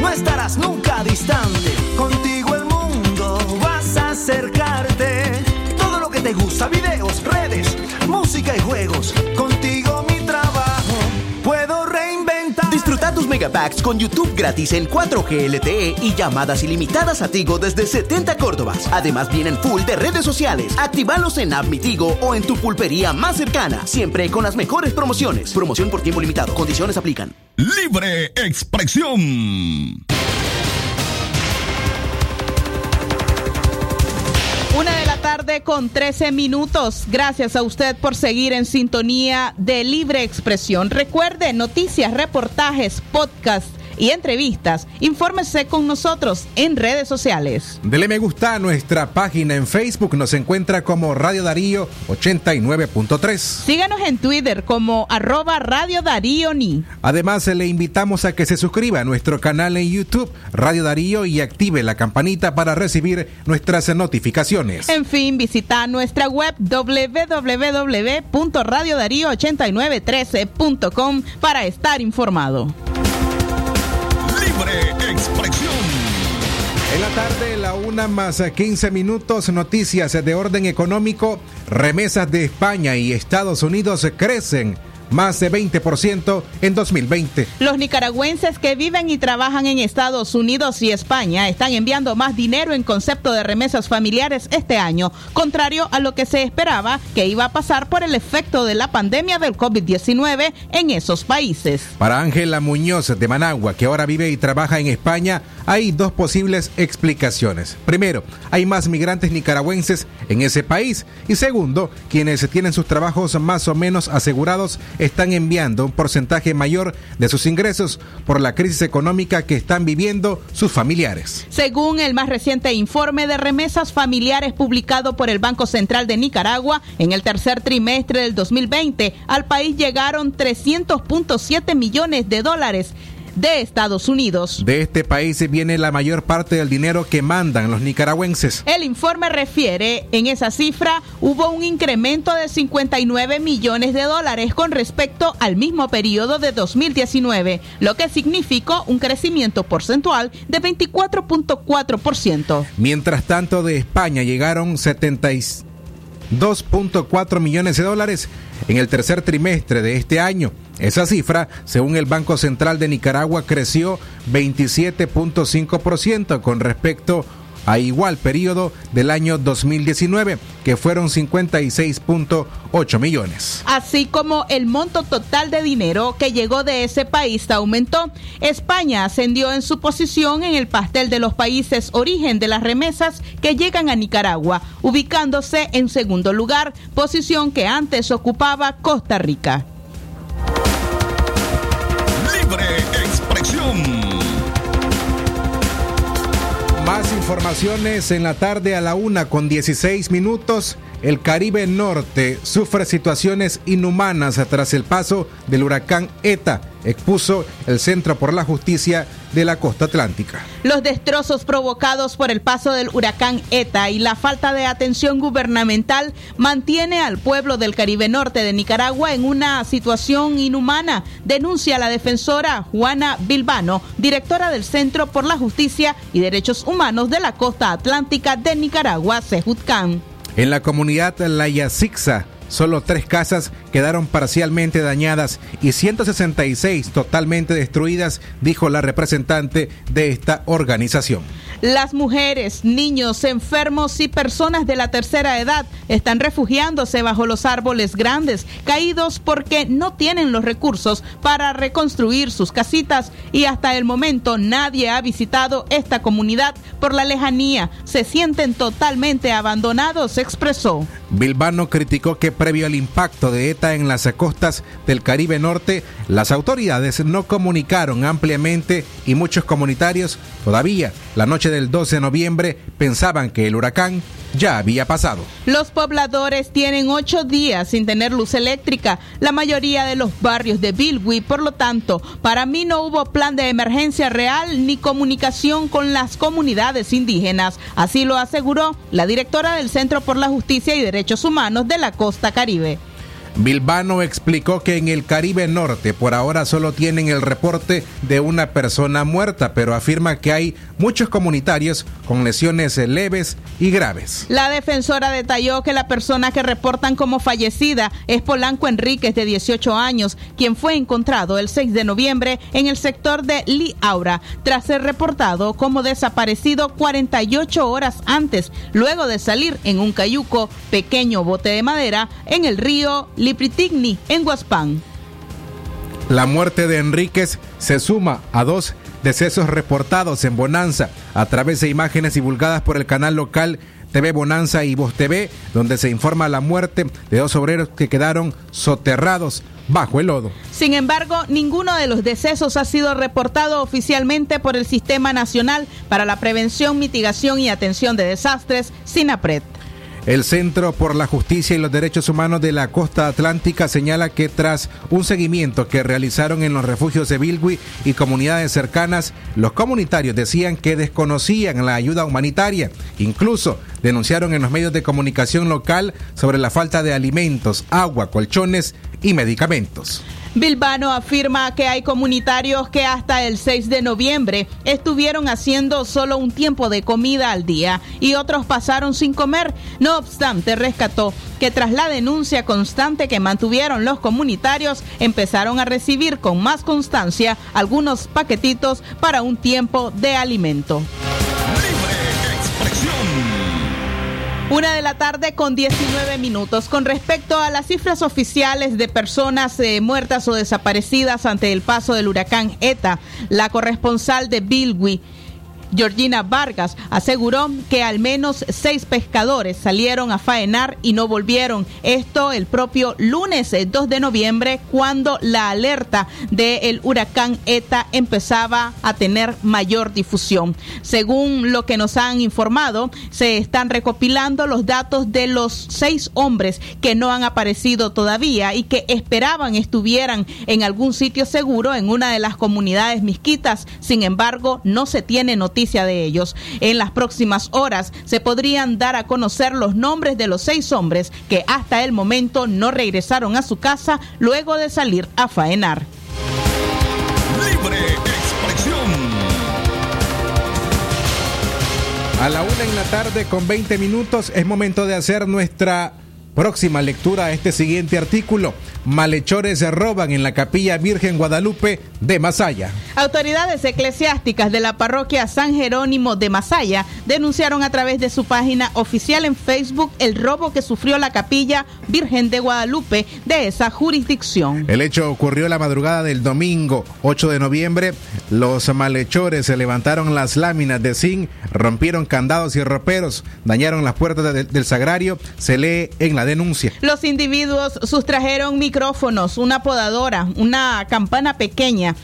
No estarás nunca distante. Contigo el mundo vas a acercarte. Todo lo que te gusta, videos, redes, megapacks con YouTube gratis en 4G LTE y llamadas ilimitadas a Tigo desde 70 Córdobas. Además vienen full de redes sociales. Actívalos en App o en tu pulpería más cercana. Siempre con las mejores promociones. Promoción por tiempo limitado. Condiciones aplican. Libre expresión. Con 13 minutos. Gracias a usted por seguir en sintonía de Libre Expresión. Recuerde, noticias, reportajes, podcasts y entrevistas. Infórmese con nosotros en redes sociales. Dele me gusta a nuestra página en Facebook. Nos encuentra como Radio Darío 89.3. Síganos en Twitter como arroba Radio Darío Ni. Además, le invitamos a que se suscriba a nuestro canal en YouTube Radio Darío y active la campanita para recibir nuestras notificaciones. En fin, visita nuestra web www.radiodarío8913.com para estar informado. En la tarde, la una más 15 minutos, noticias de orden económico. Remesas de España y Estados Unidos crecen más de 20% en 2020. Los nicaragüenses que viven y trabajan en Estados Unidos y España están enviando más dinero en concepto de remesas familiares este año, contrario a lo que se esperaba que iba a pasar por el efecto de la pandemia del COVID-19 en esos países. Para Ángela Muñoz de Managua, que ahora vive y trabaja en España, hay dos posibles explicaciones. Primero, hay más migrantes nicaragüenses en ese país. Y segundo, quienes tienen sus trabajos más o menos asegurados están enviando un porcentaje mayor de sus ingresos por la crisis económica que están viviendo sus familiares. Según el más reciente informe de remesas familiares publicado por el Banco Central de Nicaragua, en el tercer trimestre del 2020 al país llegaron 300.7 millones de dólares de Estados Unidos. De este país viene la mayor parte del dinero que mandan los nicaragüenses. El informe refiere, en esa cifra hubo un incremento de 59 millones de dólares con respecto al mismo periodo de 2019, lo que significó un crecimiento porcentual de 24.4%. Mientras tanto, de España llegaron 72.4 millones de dólares en el tercer trimestre de este año. Esa cifra, según el Banco Central de Nicaragua, creció 27.5% con respecto a igual periodo del año 2019, que fueron 56.8 millones. Así como el monto total de dinero que llegó de ese país aumentó, España ascendió en su posición en el pastel de los países origen de las remesas que llegan a Nicaragua, ubicándose en segundo lugar, posición que antes ocupaba Costa Rica. Informaciones en la tarde a la una con 16 minutos. El Caribe Norte sufre situaciones inhumanas tras el paso del huracán ETA, expuso el Centro por la Justicia de la Costa Atlántica. Los destrozos provocados por el paso del huracán ETA y la falta de atención gubernamental mantiene al pueblo del Caribe Norte de Nicaragua en una situación inhumana, denuncia la defensora Juana Bilbano, directora del Centro por la Justicia y Derechos Humanos de la Costa Atlántica de Nicaragua, Sejutcan. En la comunidad La Yacixa, solo tres casas quedaron parcialmente dañadas y 166 totalmente destruidas, dijo la representante de esta organización. Las mujeres, niños, enfermos y personas de la tercera edad están refugiándose bajo los árboles grandes, caídos porque no tienen los recursos para reconstruir sus casitas y hasta el momento nadie ha visitado esta comunidad por la lejanía. Se sienten totalmente abandonados, expresó. Bilbano criticó que previo al impacto de ETA en las costas del Caribe Norte, las autoridades no comunicaron ampliamente y muchos comunitarios todavía la noche del 12 de noviembre pensaban que el huracán ya había pasado. Los pobladores tienen ocho días sin tener luz eléctrica, la mayoría de los barrios de Bilwi, por lo tanto, para mí no hubo plan de emergencia real ni comunicación con las comunidades indígenas. Así lo aseguró la directora del Centro por la Justicia y Derechos Humanos de la Costa Caribe. Bilbano explicó que en el Caribe Norte por ahora solo tienen el reporte de una persona muerta, pero afirma que hay muchos comunitarios con lesiones leves y graves. La defensora detalló que la persona que reportan como fallecida es Polanco Enríquez, de 18 años, quien fue encontrado el 6 de noviembre en el sector de Li Aura, tras ser reportado como desaparecido 48 horas antes, luego de salir en un cayuco, pequeño bote de madera, en el río Lipritigni, en Huaspán. La muerte de Enríquez se suma a dos decesos reportados en Bonanza a través de imágenes divulgadas por el canal local TV Bonanza y Voz TV, donde se informa la muerte de dos obreros que quedaron soterrados bajo el lodo. Sin embargo, ninguno de los decesos ha sido reportado oficialmente por el Sistema Nacional para la Prevención, Mitigación y Atención de Desastres, SINAPRED. El Centro por la Justicia y los Derechos Humanos de la Costa Atlántica señala que tras un seguimiento que realizaron en los refugios de Bilwi y comunidades cercanas, los comunitarios decían que desconocían la ayuda humanitaria. Incluso denunciaron en los medios de comunicación local sobre la falta de alimentos, agua, colchones y medicamentos. Bilbano afirma que hay comunitarios que hasta el 6 de noviembre estuvieron haciendo solo un tiempo de comida al día y otros pasaron sin comer. No obstante, rescató que tras la denuncia constante que mantuvieron los comunitarios, empezaron a recibir con más constancia algunos paquetitos para un tiempo de alimento. Una de la tarde con 19 minutos. Con respecto a las cifras oficiales de personas eh, muertas o desaparecidas ante el paso del huracán ETA, la corresponsal de Bilwi, Georgina Vargas, aseguró que al menos seis pescadores salieron a faenar y no volvieron. Esto el propio lunes eh, 2 de noviembre, cuando la alerta del huracán ETA empezaba a tener mayor difusión. Según lo que nos han informado, se están recopilando los datos de los seis hombres que no han aparecido todavía y que esperaban estuvieran en algún sitio seguro en una de las comunidades misquitas. Sin embargo, no se tiene noticia de ellos. En las próximas horas se podrían dar a conocer los nombres de los seis hombres que hasta el momento no regresaron a su casa luego de salir a faenar. Libre expresión. A la una en la tarde con 20 minutos es momento de hacer nuestra próxima lectura a este siguiente artículo. Malhechores se roban en la capilla Virgen Guadalupe de Masaya. Autoridades eclesiásticas de la parroquia San Jerónimo de Masaya denunciaron a través de su página oficial en Facebook el robo que sufrió la capilla Virgen de Guadalupe de esa jurisdicción. El hecho ocurrió la madrugada del domingo 8 de noviembre. Los malhechores se levantaron las láminas de zinc, rompieron candados y roperos, dañaron las puertas de- del sagrario. Se lee en la denuncia. Los individuos sustrajeron micrófonos, una podadora, una campana pequeña.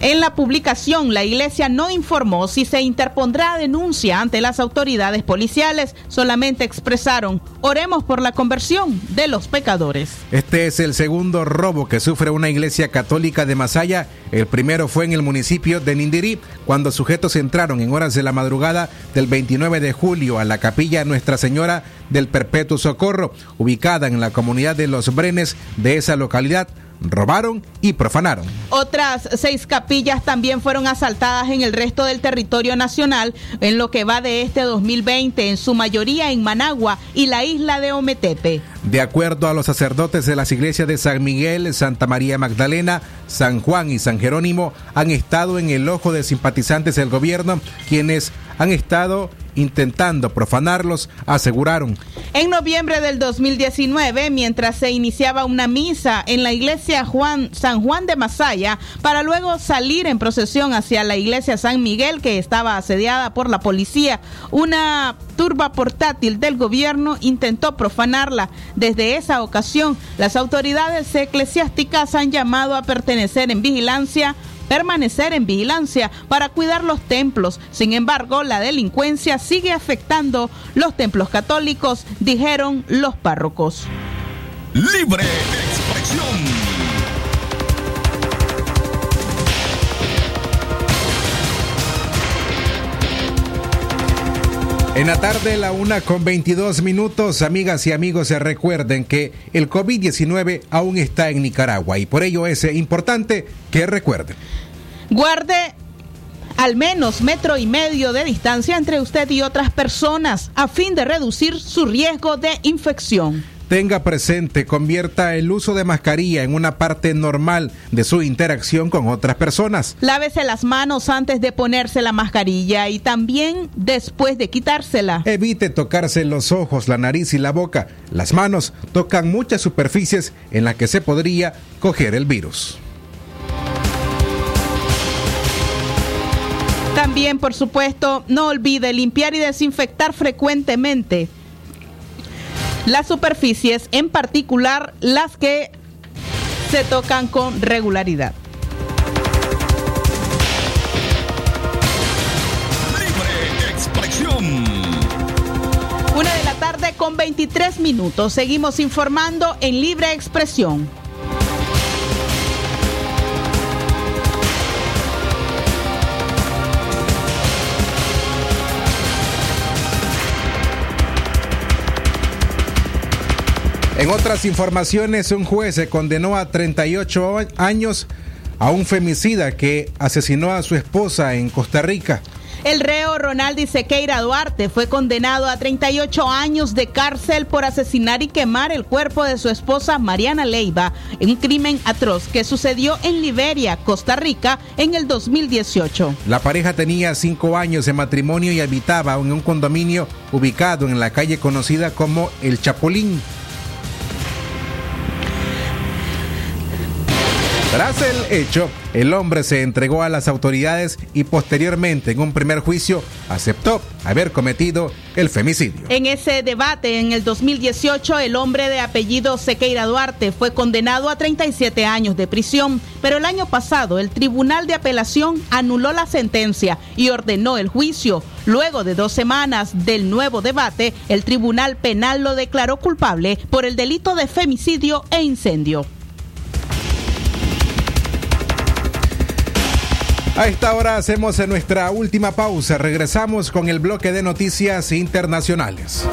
En la publicación, la iglesia no informó si se interpondrá denuncia ante las autoridades policiales, solamente expresaron, oremos por la conversión de los pecadores. Este es el segundo robo que sufre una iglesia católica de Masaya. El primero fue en el municipio de Nindirí, cuando sujetos entraron en horas de la madrugada del 29 de julio a la capilla Nuestra Señora del Perpetuo Socorro, ubicada en la comunidad de Los Brenes de esa localidad. Robaron y profanaron. Otras seis capillas también fueron asaltadas en el resto del territorio nacional en lo que va de este 2020, en su mayoría en Managua y la isla de Ometepe. De acuerdo a los sacerdotes de las iglesias de San Miguel, Santa María Magdalena, San Juan y San Jerónimo, han estado en el ojo de simpatizantes del gobierno, quienes han estado intentando profanarlos, aseguraron. En noviembre del 2019, mientras se iniciaba una misa en la iglesia Juan, San Juan de Masaya, para luego salir en procesión hacia la iglesia San Miguel, que estaba asediada por la policía, una turba portátil del gobierno intentó profanarla. Desde esa ocasión, las autoridades eclesiásticas han llamado a pertenecer en vigilancia permanecer en vigilancia para cuidar los templos. Sin embargo, la delincuencia sigue afectando los templos católicos, dijeron los párrocos. Libre expresión. En la tarde, la una con 22 minutos, amigas y amigos, recuerden que el COVID-19 aún está en Nicaragua y por ello es importante que recuerden. Guarde al menos metro y medio de distancia entre usted y otras personas a fin de reducir su riesgo de infección. Tenga presente, convierta el uso de mascarilla en una parte normal de su interacción con otras personas. Lávese las manos antes de ponerse la mascarilla y también después de quitársela. Evite tocarse los ojos, la nariz y la boca. Las manos tocan muchas superficies en las que se podría coger el virus. También, por supuesto, no olvide limpiar y desinfectar frecuentemente las superficies, en particular las que se tocan con regularidad. Libre expresión. Una de la tarde con 23 minutos. Seguimos informando en Libre Expresión. En otras informaciones, un juez se condenó a 38 años a un femicida que asesinó a su esposa en Costa Rica. El reo Ronaldi Sequeira Duarte fue condenado a 38 años de cárcel por asesinar y quemar el cuerpo de su esposa Mariana Leiva, un crimen atroz que sucedió en Liberia, Costa Rica, en el 2018. La pareja tenía cinco años de matrimonio y habitaba en un condominio ubicado en la calle conocida como El Chapulín. Tras el hecho, el hombre se entregó a las autoridades y posteriormente en un primer juicio aceptó haber cometido el femicidio. En ese debate, en el 2018, el hombre de apellido Sequeira Duarte fue condenado a 37 años de prisión, pero el año pasado el Tribunal de Apelación anuló la sentencia y ordenó el juicio. Luego de dos semanas del nuevo debate, el Tribunal Penal lo declaró culpable por el delito de femicidio e incendio. A esta hora hacemos nuestra última pausa. Regresamos con el bloque de noticias internacionales.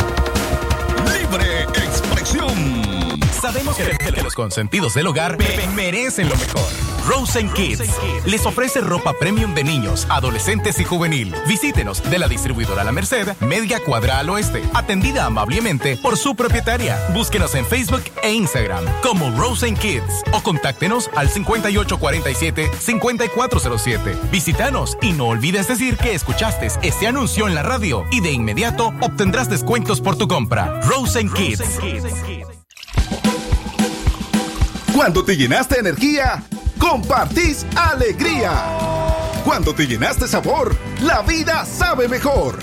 Libre expresión. Sabemos que, que los consentidos del hogar me- merecen lo mejor. Rosen Kids les ofrece ropa premium de niños, adolescentes y juvenil. Visítenos de la distribuidora La Merced, Media Cuadra al Oeste, atendida amablemente por su propietaria. Búsquenos en Facebook e Instagram como Rosen Kids o contáctenos al 5847-5407. Visítanos y no olvides decir que escuchaste este anuncio en la radio y de inmediato obtendrás descuentos por tu compra. Rosen Kids. Cuando te llenaste de energía, compartís alegría. Cuando te llenaste sabor, la vida sabe mejor.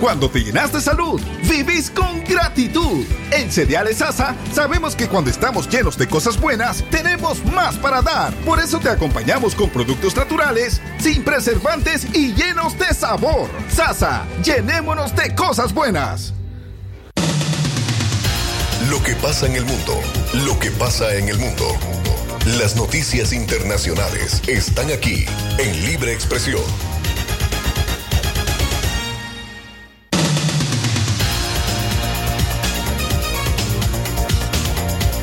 Cuando te llenaste salud, vivís con gratitud. En Cereales Sasa sabemos que cuando estamos llenos de cosas buenas, tenemos más para dar. Por eso te acompañamos con productos naturales, sin preservantes y llenos de sabor. Sasa, llenémonos de cosas buenas. Lo que pasa en el mundo, lo que pasa en el mundo. Las noticias internacionales están aquí en Libre Expresión.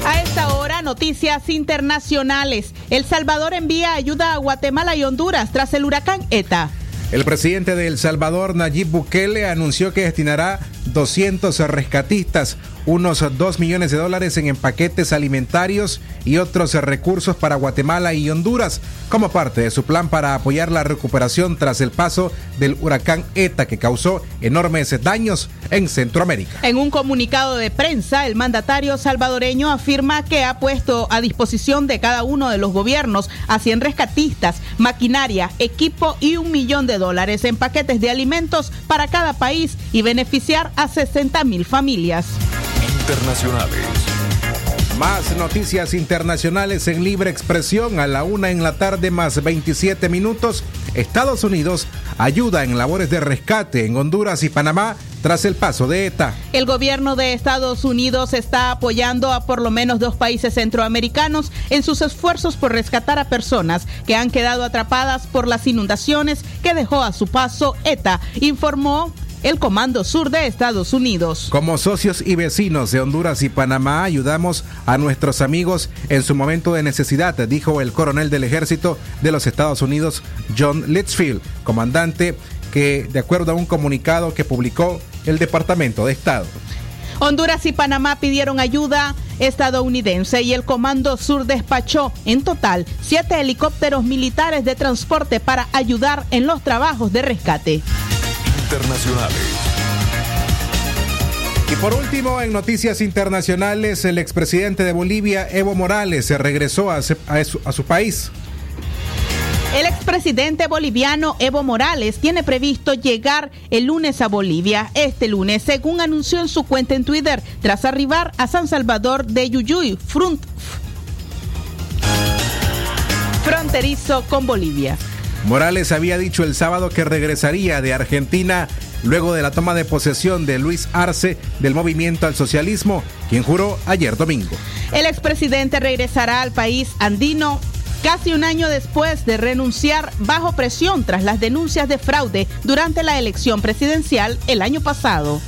A esta hora, noticias internacionales. El Salvador envía ayuda a Guatemala y Honduras tras el huracán ETA. El presidente de El Salvador, Nayib Bukele, anunció que destinará 200 rescatistas, unos 2 millones de dólares en paquetes alimentarios y otros recursos para Guatemala y Honduras, como parte de su plan para apoyar la recuperación tras el paso del huracán ETA que causó enormes daños en Centroamérica. En un comunicado de prensa, el mandatario salvadoreño afirma que ha puesto a disposición de cada uno de los gobiernos a 100 rescatistas, maquinaria, equipo y un millón de dólares en paquetes de alimentos para cada país y beneficiar a 60 mil familias. Internacionales. Más noticias internacionales en libre expresión a la una en la tarde más 27 minutos. Estados Unidos ayuda en labores de rescate en Honduras y Panamá tras el paso de ETA. El gobierno de Estados Unidos está apoyando a por lo menos dos países centroamericanos en sus esfuerzos por rescatar a personas que han quedado atrapadas por las inundaciones que dejó a su paso ETA, informó el Comando Sur de Estados Unidos. Como socios y vecinos de Honduras y Panamá ayudamos a nuestros amigos en su momento de necesidad, dijo el coronel del ejército de los Estados Unidos, John Litchfield, comandante que, de acuerdo a un comunicado que publicó el Departamento de Estado, Honduras y Panamá pidieron ayuda estadounidense y el Comando Sur despachó en total siete helicópteros militares de transporte para ayudar en los trabajos de rescate. Internacionales. Y por último, en noticias internacionales, el expresidente de Bolivia, Evo Morales, se regresó a, su, a su país. El expresidente boliviano Evo Morales tiene previsto llegar el lunes a Bolivia, este lunes, según anunció en su cuenta en Twitter, tras arribar a San Salvador de Yuyuy, front- fronterizo con Bolivia. Morales había dicho el sábado que regresaría de Argentina luego de la toma de posesión de Luis Arce del Movimiento al Socialismo, quien juró ayer domingo. El expresidente regresará al país andino casi un año después de renunciar bajo presión tras las denuncias de fraude durante la elección presidencial el año pasado.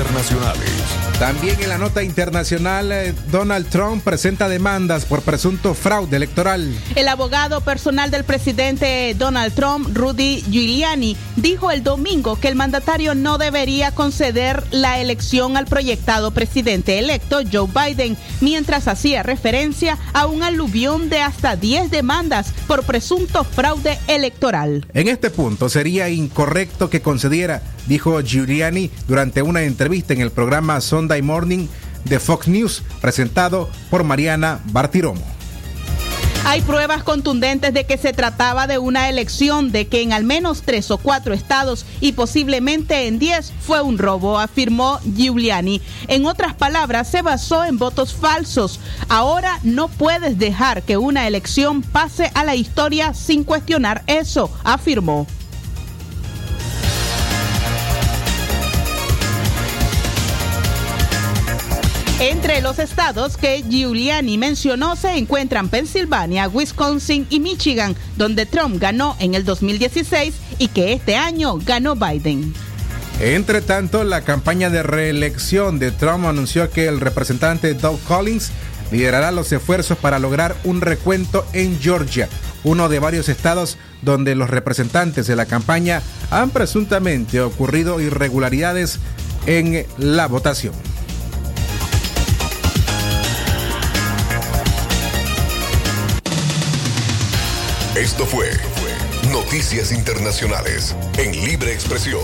Internacionales. También en la nota internacional, eh, Donald Trump presenta demandas por presunto fraude electoral. El abogado personal del presidente Donald Trump, Rudy Giuliani, dijo el domingo que el mandatario no debería conceder la elección al proyectado presidente electo Joe Biden, mientras hacía referencia a un aluvión de hasta 10 demandas por presunto fraude electoral. En este punto sería incorrecto que concediera, dijo Giuliani durante una entrevista en el programa Sunday Morning de Fox News, presentado por Mariana Bartiromo. Hay pruebas contundentes de que se trataba de una elección, de que en al menos tres o cuatro estados y posiblemente en diez fue un robo, afirmó Giuliani. En otras palabras, se basó en votos falsos. Ahora no puedes dejar que una elección pase a la historia sin cuestionar eso, afirmó. Entre los estados que Giuliani mencionó se encuentran Pensilvania, Wisconsin y Michigan, donde Trump ganó en el 2016 y que este año ganó Biden. Entre tanto, la campaña de reelección de Trump anunció que el representante Doug Collins liderará los esfuerzos para lograr un recuento en Georgia, uno de varios estados donde los representantes de la campaña han presuntamente ocurrido irregularidades en la votación. Esto fue Noticias Internacionales en Libre Expresión.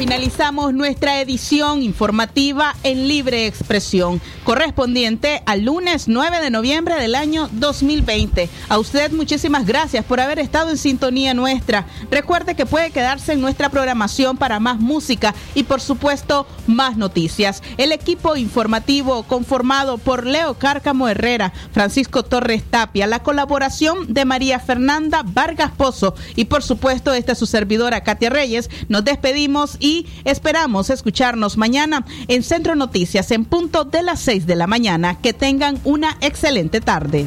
Finalizamos nuestra edición informativa en libre expresión, correspondiente al lunes 9 de noviembre del año 2020. A usted muchísimas gracias por haber estado en sintonía nuestra. Recuerde que puede quedarse en nuestra programación para más música y por supuesto más noticias. El equipo informativo conformado por Leo Cárcamo Herrera, Francisco Torres Tapia, la colaboración de María Fernanda Vargas Pozo y por supuesto esta su servidora Katia Reyes, nos despedimos y esperamos escucharnos mañana en Centro Noticias en punto de las 6 de la mañana. Que tengan una excelente tarde.